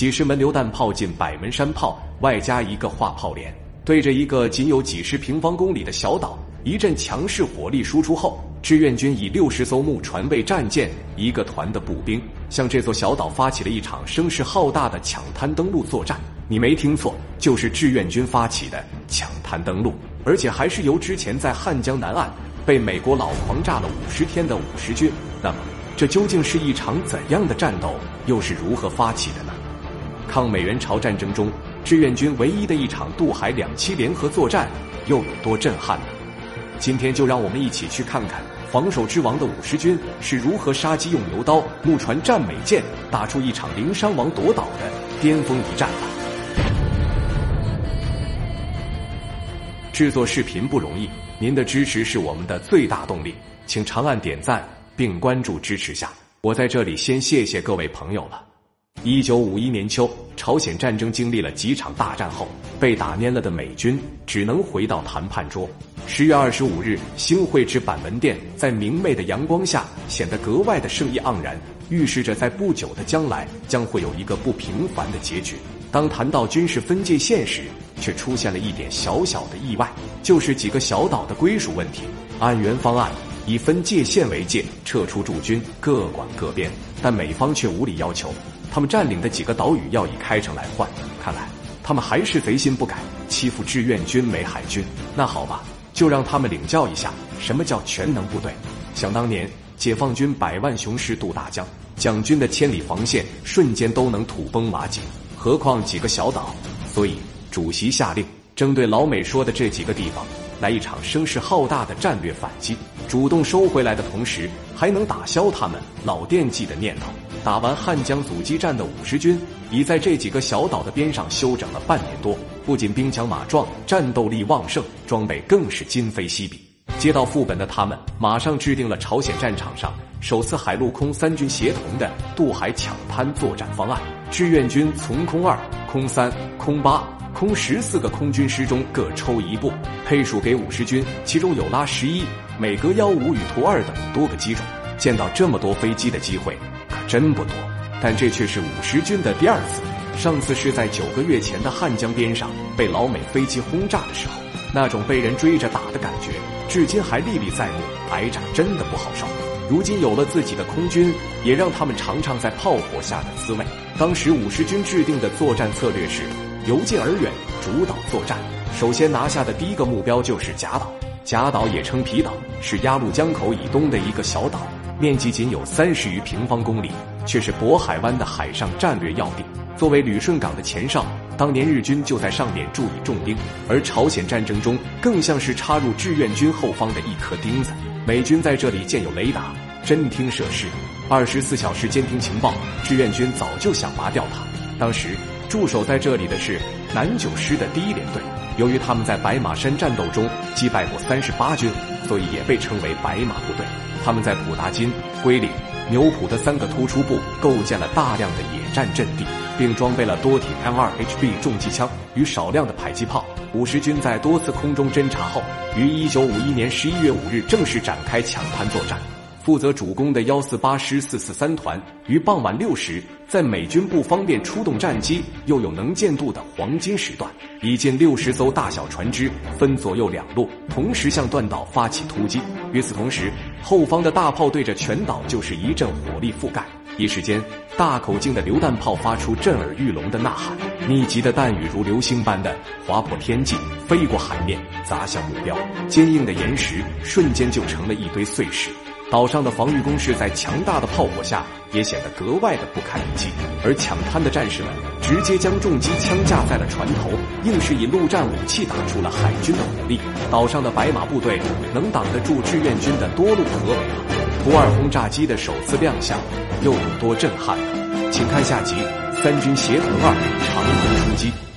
几十门榴弹炮近百门山炮，外加一个化炮连，对着一个仅有几十平方公里的小岛，一阵强势火力输出后，志愿军以六十艘木船为战舰，一个团的步兵，向这座小岛发起了一场声势浩大的抢滩登陆作战。你没听错，就是志愿军发起的抢滩登陆，而且还是由之前在汉江南岸被美国佬狂炸了五十天的五十军。那么，这究竟是一场怎样的战斗？又是如何发起的呢？抗美援朝战争中，志愿军唯一的一场渡海两栖联合作战又有多震撼呢？今天就让我们一起去看看防守之王的五十军是如何杀鸡用牛刀、木船战美舰，打出一场零伤亡夺岛的巅峰一战吧。制作视频不容易，您的支持是我们的最大动力，请长按点赞并关注支持下。我在这里先谢谢各位朋友了。一九五一年秋，朝鲜战争经历了几场大战后，被打蔫了的美军只能回到谈判桌。十月二十五日，新会之板门店在明媚的阳光下显得格外的盛意盎然，预示着在不久的将来将会有一个不平凡的结局。当谈到军事分界线时，却出现了一点小小的意外，就是几个小岛的归属问题。按原方案，以分界线为界，撤出驻军，各管各边，但美方却无理要求。他们占领的几个岛屿要以开城来换，看来他们还是贼心不改，欺负志愿军没海军。那好吧，就让他们领教一下什么叫全能部队。想当年，解放军百万雄师渡大江，蒋军的千里防线瞬间都能土崩瓦解，何况几个小岛？所以主席下令，针对老美说的这几个地方，来一场声势浩大的战略反击。主动收回来的同时，还能打消他们老惦记的念头。打完汉江阻击战的五十军，已在这几个小岛的边上休整了半年多。不仅兵强马壮，战斗力旺盛，装备更是今非昔比。接到副本的他们，马上制定了朝鲜战场上首次海陆空三军协同的渡海抢滩作战方案。志愿军从空二、空三、空八、空十四个空军师中各抽一部，配属给五十军，其中有拉十一、美格幺五与图二等多个机种。见到这么多飞机的机会。真不多，但这却是五十军的第二次。上次是在九个月前的汉江边上被老美飞机轰炸的时候，那种被人追着打的感觉，至今还历历在目。挨炸真的不好受。如今有了自己的空军，也让他们尝尝在炮火下的滋味。当时五十军制定的作战策略是由近而远，主导作战。首先拿下的第一个目标就是甲岛。甲岛也称皮岛，是鸭绿江口以东的一个小岛。面积仅有三十余平方公里，却是渤海湾的海上战略要地。作为旅顺港的前哨，当年日军就在上面驻以重兵，而朝鲜战争中更像是插入志愿军后方的一颗钉子。美军在这里建有雷达、侦听设施、二十四小时监听情报，志愿军早就想拔掉它。当时驻守在这里的是南九师的第一联队，由于他们在白马山战斗中击败过三十八军，所以也被称为白马部队。他们在普达金、龟岭、牛浦的三个突出部构建了大量的野战阵地，并装备了多挺 M2HB 重机枪与少量的迫击炮。五十军在多次空中侦察后，于一九五一年十一月五日正式展开抢滩作战。负责主攻的幺四八师四四三团于傍晚六时，在美军不方便出动战机又有能见度的黄金时段，以近六十艘大小船只分左右两路，同时向断岛发起突击。与此同时，后方的大炮对着全岛就是一阵火力覆盖，一时间，大口径的榴弹炮发出震耳欲聋的呐喊，密集的弹雨如流星般的划破天际，飞过海面，砸向目标，坚硬的岩石瞬间就成了一堆碎石。岛上的防御工事在强大的炮火下也显得格外的不堪一击，而抢滩的战士们直接将重机枪架在了船头，硬是以陆战武器打出了海军的火力。岛上的白马部队能挡得住志愿军的多路合围吗？图二轰炸机的首次亮相又有多震撼呢？请看下集：三军协同二长空出击。